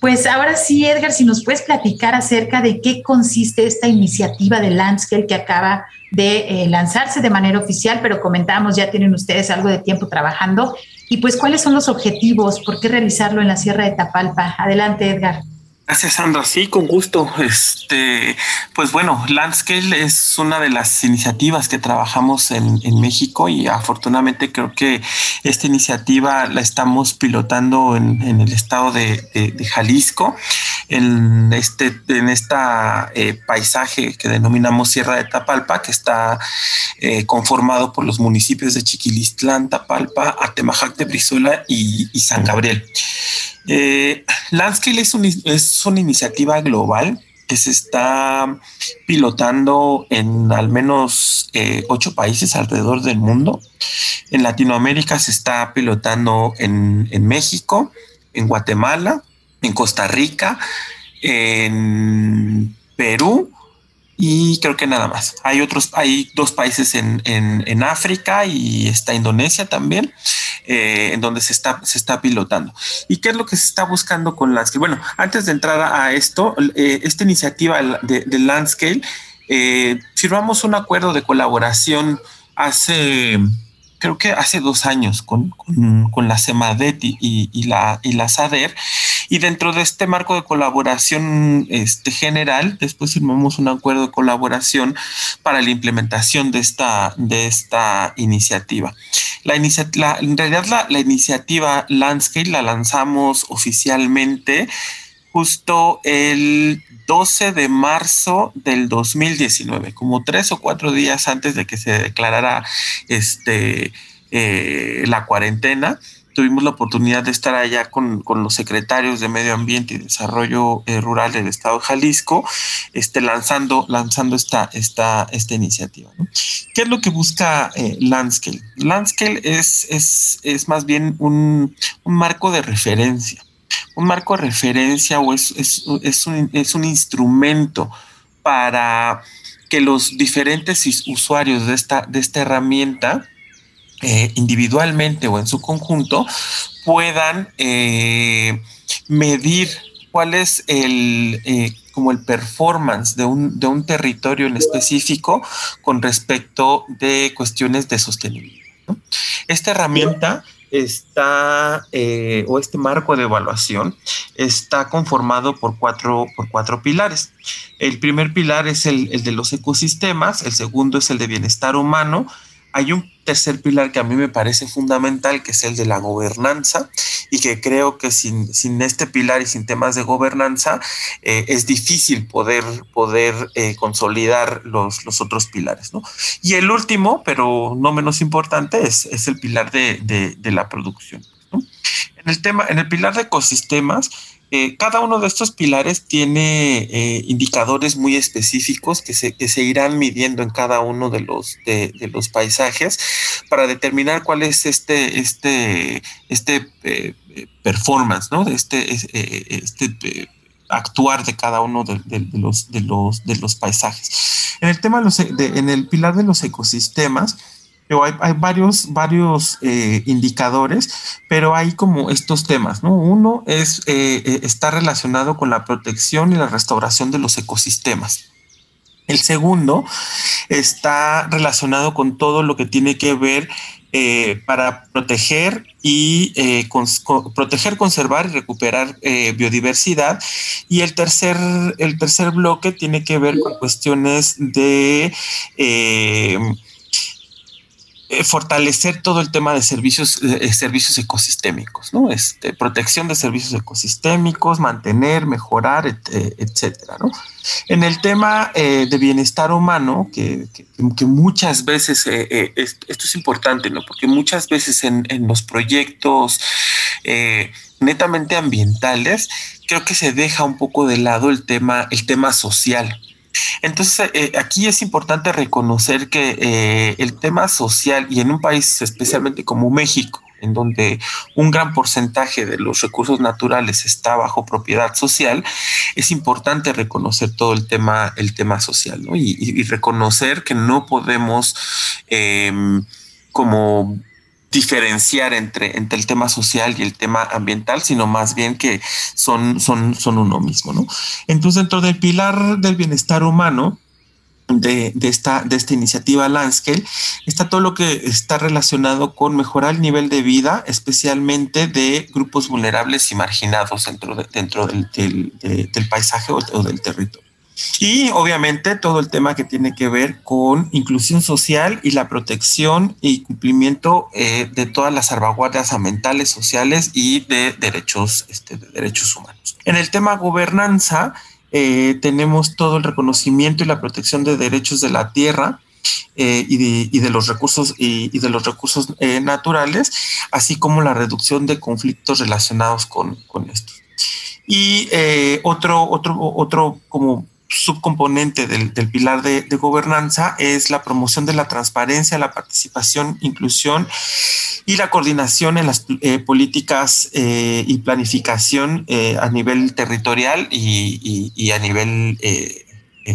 Pues ahora sí, Edgar, si nos puedes platicar acerca de qué consiste esta iniciativa de Landscape que acaba de eh, lanzarse de manera oficial, pero comentamos, ya tienen ustedes algo de tiempo trabajando. Y pues, ¿cuáles son los objetivos? ¿Por qué realizarlo en la Sierra de Tapalpa? Adelante, Edgar.
Gracias, Sandra. Sí, con gusto. Este, pues bueno, Landscale es una de las iniciativas que trabajamos en, México y afortunadamente creo que esta iniciativa la estamos pilotando en, el estado de, Jalisco, en este, en esta eh, paisaje que denominamos Sierra de Tapalpa, que está eh, conformado por los municipios de Chiquilistlán, Tapalpa, Atemajac de Brizuela y, y San Gabriel. Eh, Landscale es, una iniciativa global que se está pilotando en al menos eh, ocho países alrededor del mundo. En Latinoamérica se está pilotando en, en México, en Guatemala, en Costa Rica, en Perú y creo que nada más. Hay otros, hay dos países en, en, en África y está Indonesia también. Eh, en donde se está, se está pilotando. ¿Y qué es lo que se está buscando con Landscale? Bueno, antes de entrar a esto, eh, esta iniciativa de, de Landscale, eh, firmamos un acuerdo de colaboración hace creo que hace dos años con, con, la CEMADET y, y, la, y la SADER. Y dentro de este marco de colaboración este, general, después firmamos un acuerdo de colaboración para la implementación de esta, de esta iniciativa. La, iniciativa en realidad la, la iniciativa Landscape la lanzamos oficialmente justo el 12 de marzo del 2019, como tres o cuatro días antes de que se declarara este, eh, la cuarentena. Tuvimos la oportunidad de estar allá con, los secretarios de Medio Ambiente y Desarrollo eh, Rural del Estado de Jalisco, este, lanzando, lanzando esta, esta, esta iniciativa. ¿Qué es lo que busca eh? Landscale es, es, es más bien un, un marco de referencia un marco de referencia o es, es, un, instrumento para que los diferentes usuarios de esta, de esta herramienta, eh, individualmente o en su conjunto, puedan eh, medir cuál es el, eh, como el performance de un, de un territorio en específico con respecto de cuestiones de sostenibilidad. Esta herramienta está, eh, o este marco de evaluación, está conformado por cuatro, por cuatro pilares. El primer pilar es el, el de los ecosistemas, el segundo es el de bienestar humano, hay un tercer pilar que a mí me parece fundamental, que es el de la gobernanza, y que creo que sin, sin este pilar y sin temas de gobernanza eh, es difícil poder, poder eh, consolidar los, los, otros pilares. ¿no? Y el último, pero no menos importante, es, es el pilar de, de, la producción. En el tema, en el pilar de ecosistemas, eh, cada uno de estos pilares tiene eh, indicadores muy específicos que se, que se, irán midiendo en cada uno de los, de, los paisajes para determinar cuál es este, este, este eh, performance, ¿no? Este, este actuar de cada uno de, los, de, los, de los paisajes. En el tema en el pilar de los ecosistemas, hay, varios, varios eh, indicadores, pero hay como estos temas, ¿no? Uno es, eh, eh, está relacionado con la protección y la restauración de los ecosistemas. El segundo está relacionado con todo lo que tiene que ver para proteger y proteger, conservar y recuperar biodiversidad. Y el tercer, el tercer bloque tiene que ver con cuestiones de fortalecer todo el tema de servicios, eh, eh, servicios ecosistémicos, ¿no? Este, protección de servicios ecosistémicos, mantener, mejorar, etcétera, ¿no? En el tema de bienestar humano, que, que, muchas veces, esto es importante, ¿no? Porque muchas veces en, en los proyectos netamente ambientales, creo que se deja un poco de lado el tema, el tema social Entonces, eh, aquí es importante reconocer que eh, el tema social y en un país especialmente como México, en donde un gran porcentaje de los recursos naturales está bajo propiedad social, es importante reconocer todo el tema, el tema social, ¿no? y, reconocer que no podemos em, como diferenciar entre, entre el tema social y el tema ambiental, sino más bien que son, son, son uno mismo. ¿no? Entonces, dentro del pilar del bienestar humano, de, esta, de esta iniciativa Landscale está todo lo que está relacionado con mejorar el nivel de vida, especialmente de grupos vulnerables y marginados dentro, dentro del, del, paisaje o, del territorio. Y obviamente todo el tema que tiene que ver con inclusión social y la protección y cumplimiento eh, de todas las salvaguardias ambientales, sociales y de derechos, este, de derechos humanos. En el tema gobernanza, eh, tenemos todo el reconocimiento y la protección de derechos de la tierra eh, y, de, los recursos y, de los recursos naturales, así como la reducción de conflictos relacionados con, con esto. Y otro, otro, otro como subcomponente del, pilar de, gobernanza es la promoción de la transparencia, la participación, inclusión y la coordinación en las eh, políticas eh, y planificación eh, a nivel territorial y, a nivel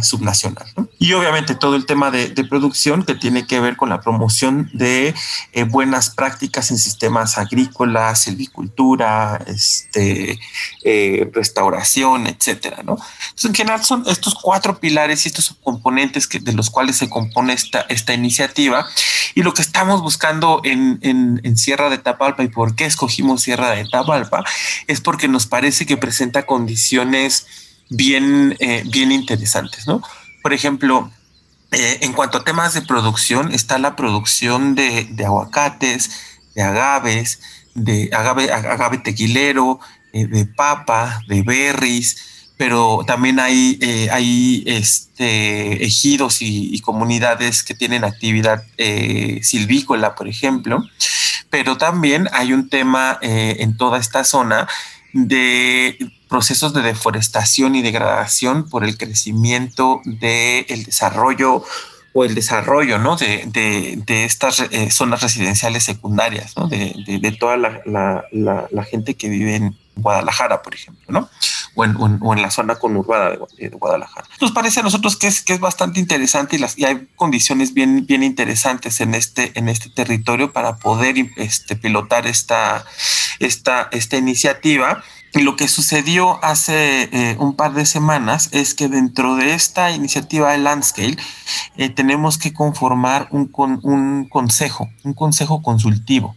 subnacional. Y obviamente todo el tema de, producción que tiene que ver con la promoción de eh, buenas prácticas en sistemas agrícolas, silvicultura, este, eh, restauración, etcétera. ¿no? en general son estos cuatro pilares y estos componentes que, de los cuales se compone esta, esta iniciativa. Y lo que estamos buscando en, en Sierra de Tapalpa y por qué escogimos Sierra de Tapalpa es porque nos parece que presenta condiciones bien, eh, bien interesantes, ¿no? Por ejemplo, eh, en cuanto a temas de producción, está la producción de, aguacates, de agaves, de agave, agave tequilero, eh, de papa, de berries, pero también hay, hay este, ejidos y, comunidades que tienen actividad silvícola, por ejemplo, pero también hay un tema en toda esta zona de procesos de deforestación y degradación por el crecimiento del desarrollo o el desarrollo ¿no? de, de, estas eh, zonas residenciales secundarias, ¿no? de, de, toda la, la, gente que vive en Guadalajara, por ejemplo, ¿no? o, en, o en la zona conurbada de, Guadalajara. Nos parece a nosotros que es, que es bastante interesante y, las, y hay condiciones bien, bien interesantes en este, en este territorio para poder este, pilotar esta, esta, esta iniciativa lo que sucedió hace eh, un par de semanas es que dentro de esta iniciativa de Landscale eh, tenemos que conformar un, un consejo, un consejo consultivo.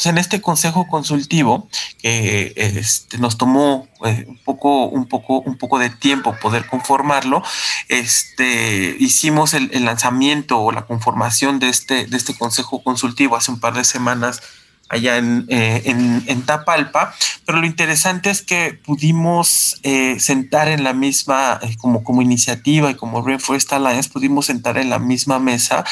Entonces, en este consejo consultivo, que este, nos tomó eh, un, poco, un, poco, un poco de tiempo poder conformarlo, este, hicimos el, el, lanzamiento o la conformación de este, de este consejo consultivo hace un par de semanas allá eh, en, en, Tapalpa, pero lo interesante es que pudimos eh, sentar en la misma, eh, como, como iniciativa y como Rainforest Alliance, pudimos sentar en la misma mesa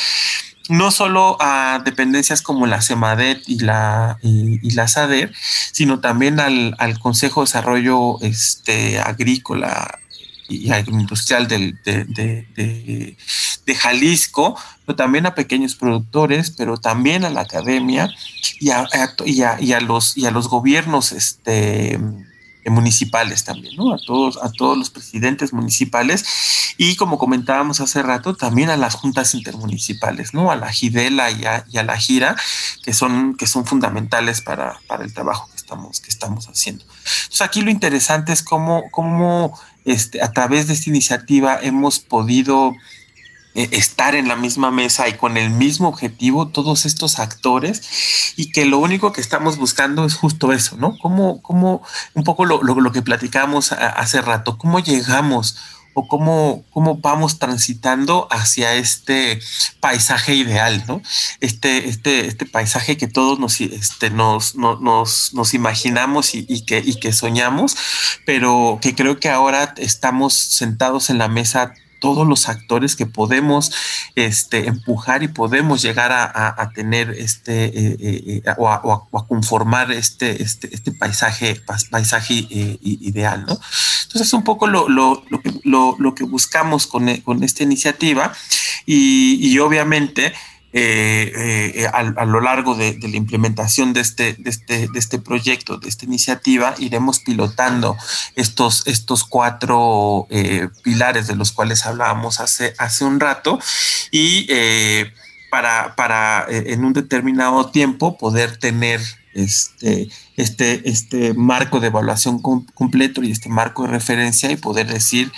no solo a dependencias como la CEMADET y la, y, la SADER, sino también al, al Consejo de Desarrollo este, Agrícola y agroindustrial de, de, de, Jalisco, pero también a pequeños productores, pero también a la academia y a, y a, los, y a los gobiernos este, municipales también, ¿no? A todos, a todos los presidentes municipales y como comentábamos hace rato, también a las juntas intermunicipales, ¿no? A la Gidela y a, y a la Gira, que son, que son fundamentales para, para el trabajo que estamos, que estamos haciendo. Entonces aquí lo interesante es cómo, cómo este, a través de esta iniciativa hemos podido eh, estar en la misma mesa y con el mismo objetivo todos estos actores y que lo único que estamos buscando es justo eso, ¿no? Como, como un poco lo, lo, que platicamos hace rato, cómo llegamos o cómo, cómo vamos transitando hacia este paisaje ideal, ¿no? Este, este, este paisaje que todos nos, este, nos, nos, nos imaginamos y, que, y que soñamos, pero que creo que ahora estamos sentados en la mesa todos los actores que podemos este, empujar y podemos llegar a, tener este eh, eh, o, a, conformar este, este, este paisaje, paisaje ideal, ¿no? Entonces es un poco lo, lo, que, lo, que buscamos con, con esta iniciativa y obviamente eh, eh, a, lo largo de, la implementación de este, este, este proyecto, de esta iniciativa, iremos pilotando estos, estos cuatro eh, pilares de los cuales hablábamos hace, hace un rato. Y para, para en un determinado tiempo poder tener este, este, este marco de evaluación completo y este marco de referencia y poder decir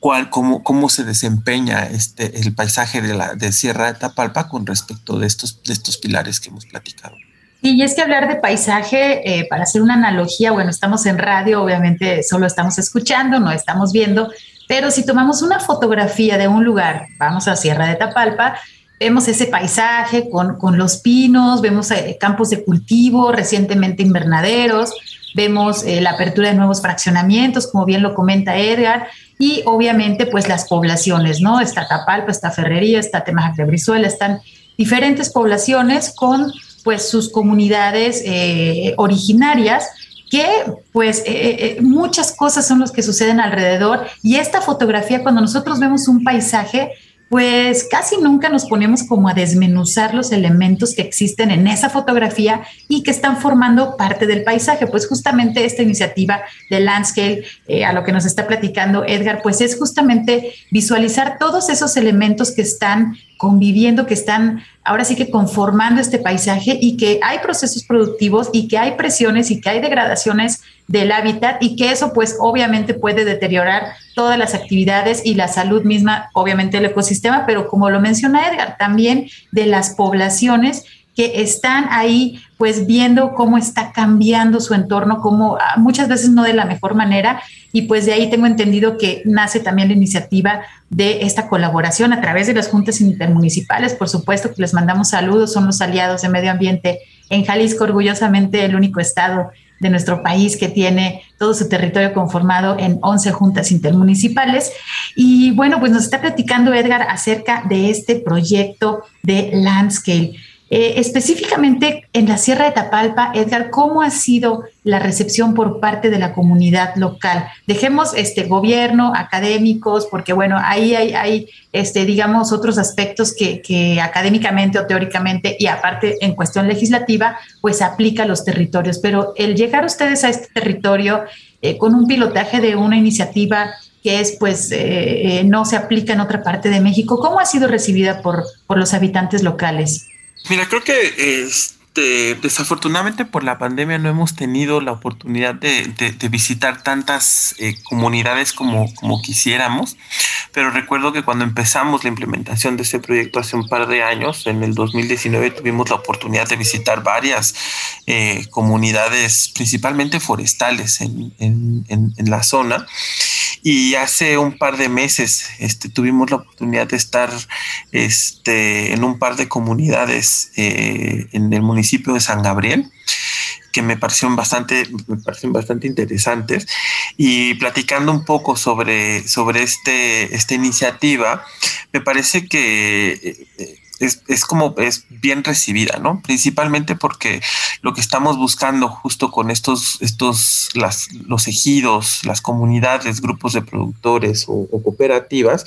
cuál, cómo, cómo se desempeña este, el paisaje de la de Sierra de Tapalpa con respecto de estos, de estos pilares que hemos platicado.
y es que hablar de paisaje, eh, para hacer una analogía, bueno, estamos en radio, obviamente solo estamos escuchando, no estamos viendo, pero si tomamos una fotografía de un lugar, vamos a Sierra de Tapalpa, vemos ese paisaje con, con los pinos, vemos eh, campos de cultivo, recientemente invernaderos, vemos eh, la apertura de nuevos fraccionamientos, como bien lo comenta Edgar, y obviamente pues las poblaciones, ¿no? Está Tapalpa, está Ferrería, está Temajac de Brizuela, están diferentes poblaciones con pues sus comunidades eh, originarias que pues eh, eh, muchas cosas son las que suceden alrededor y esta fotografía cuando nosotros vemos un paisaje pues casi nunca nos ponemos como a desmenuzar los elementos que existen en esa fotografía y que están formando parte del paisaje. Pues justamente esta iniciativa de Landscape, eh, a lo que nos está platicando Edgar, pues es justamente visualizar todos esos elementos que están conviviendo, que están ahora sí que conformando este paisaje y que hay procesos productivos y que hay presiones y que hay degradaciones del hábitat y que eso pues obviamente puede deteriorar todas las actividades y la salud misma, obviamente el ecosistema, pero como lo menciona Edgar, también de las poblaciones que están ahí pues viendo cómo está cambiando su entorno, como ah, muchas veces no de la mejor manera, y pues de ahí tengo entendido que nace también la iniciativa de esta colaboración a través de las juntas intermunicipales, por supuesto que les mandamos saludos, son los aliados de medio ambiente en Jalisco, orgullosamente el único estado de nuestro país que tiene todo su territorio conformado en 11 juntas intermunicipales. Y bueno, pues nos está platicando Edgar acerca de este proyecto de Landscape. Eh, específicamente en la Sierra de Tapalpa, Edgar, ¿cómo ha sido la recepción por parte de la comunidad local? Dejemos este gobierno, académicos, porque bueno, ahí hay, este, digamos, otros aspectos que, académicamente o teóricamente y aparte en cuestión legislativa, pues aplica a los territorios. Pero el llegar ustedes a este territorio eh, con un pilotaje de una iniciativa que es pues eh, no se aplica en otra parte de México, ¿cómo ha sido recibida por, por los habitantes locales?
Mira, creo que este, desafortunadamente por la pandemia no hemos tenido la oportunidad de, visitar tantas eh, comunidades como, como quisiéramos, pero recuerdo que cuando empezamos la implementación de este proyecto hace un par de años, en el 2019 tuvimos la oportunidad de visitar varias eh, comunidades, principalmente forestales en, la zona. Y hace un par de meses este, tuvimos la oportunidad de estar este, en un par de comunidades eh, en el municipio de San Gabriel que me parecieron bastante, me bastante interesantes. Y platicando un poco sobre, sobre este, esta iniciativa, me parece que eh, es, como es bien recibida, ¿no? Principalmente porque lo que estamos buscando justo con estos, estos, las, los ejidos, las comunidades, grupos de productores o, cooperativas,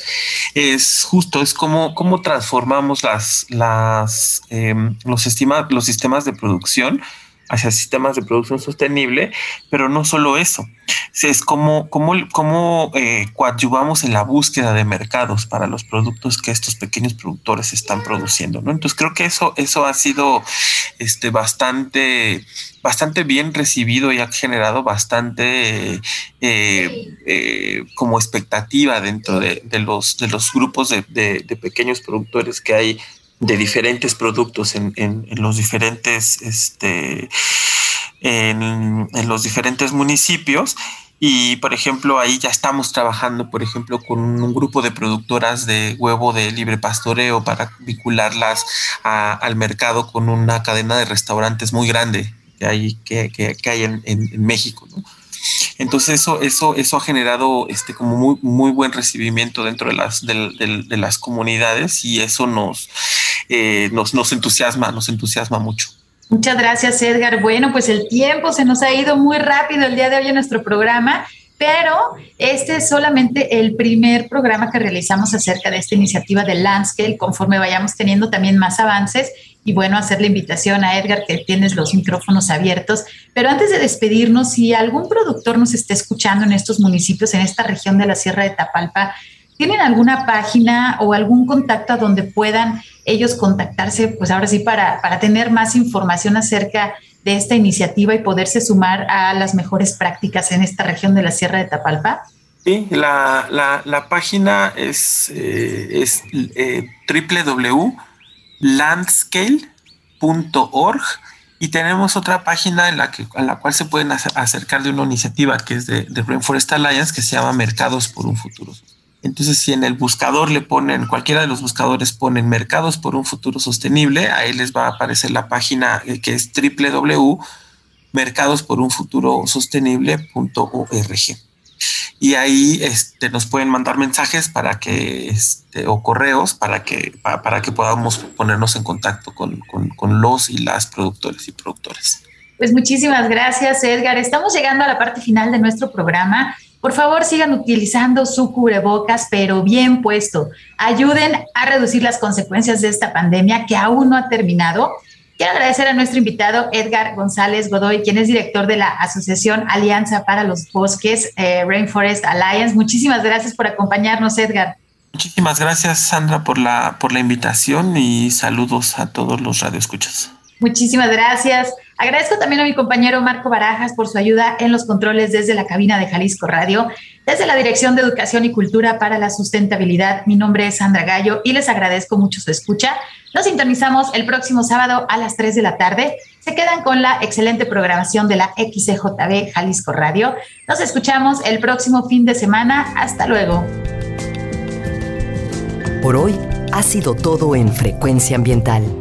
es justo, es como cómo transformamos las, las, em, los, los sistemas de producción hacia sistemas de producción sostenible, pero no solo eso, es como, eh, coadyuvamos en la búsqueda de mercados para los productos que estos pequeños productores están produciendo, ¿no? Entonces creo que eso, eso ha sido este, bastante, bastante bien recibido y ha generado bastante eh, eh, como expectativa dentro de, los, de los grupos de, de pequeños productores que hay de diferentes productos en, en, los diferentes este, en, los diferentes municipios y por ejemplo ahí ya estamos trabajando por ejemplo con un grupo de productoras de huevo de libre pastoreo para vincularlas al mercado con una cadena de restaurantes muy grande que hay que, que, hay en, en México. Entonces eso, eso, eso ha generado este como muy, muy buen recibimiento dentro de las, de, las comunidades y eso nos, eh, nos, nos entusiasma, nos entusiasma mucho.
Muchas gracias, Edgar. Bueno, pues el tiempo se nos ha ido muy rápido el día de hoy en nuestro programa pero este es solamente el primer programa que realizamos acerca de esta iniciativa de Landscale, conforme vayamos teniendo también más avances y bueno, hacer la invitación a Edgar que tienes los micrófonos abiertos. Pero antes de despedirnos, si algún productor nos está escuchando en estos municipios, en esta región de la Sierra de Tapalpa, ¿tienen alguna página o algún contacto a donde puedan ellos contactarse, pues ahora sí, para, para tener más información acerca de esta iniciativa y poderse sumar a las mejores prácticas en esta región de la Sierra de Tapalpa?
Sí, la, la, página es, eh, es eh, www.landscale.org y tenemos otra página en la, que, en la cual se pueden acercar de una iniciativa que es de, de Rainforest Alliance que se llama Mercados por un Futuro entonces, si en el buscador le ponen, cualquiera de los buscadores ponen mercados por un futuro sostenible, ahí les va a aparecer la página eh, que es www.mercadosporunfuturosostenible.org. Y ahí este, nos pueden mandar mensajes para que, este, o correos para que, para, que podamos ponernos en contacto con, con los y las productores y productores.
Pues muchísimas gracias, Edgar. Estamos llegando a la parte final de nuestro programa. Por favor, sigan utilizando su cubrebocas, pero bien puesto. Ayuden a reducir las consecuencias de esta pandemia que aún no ha terminado. Quiero agradecer a nuestro invitado Edgar González Godoy, quien es director de la Asociación Alianza para los Bosques, eh, Rainforest Alliance. Muchísimas gracias por acompañarnos, Edgar.
Muchísimas gracias, Sandra, por la, por la invitación y saludos a todos los radioescuchas.
Muchísimas gracias. Agradezco también a mi compañero Marco Barajas por su ayuda en los controles desde la cabina de Jalisco Radio, desde la Dirección de Educación y Cultura para la Sustentabilidad. Mi nombre es Sandra Gallo y les agradezco mucho su escucha. Nos sintonizamos el próximo sábado a las 3 de la tarde. Se quedan con la excelente programación de la XCJB Jalisco Radio. Nos escuchamos el próximo fin de semana. Hasta luego.
Por hoy ha sido todo en Frecuencia Ambiental.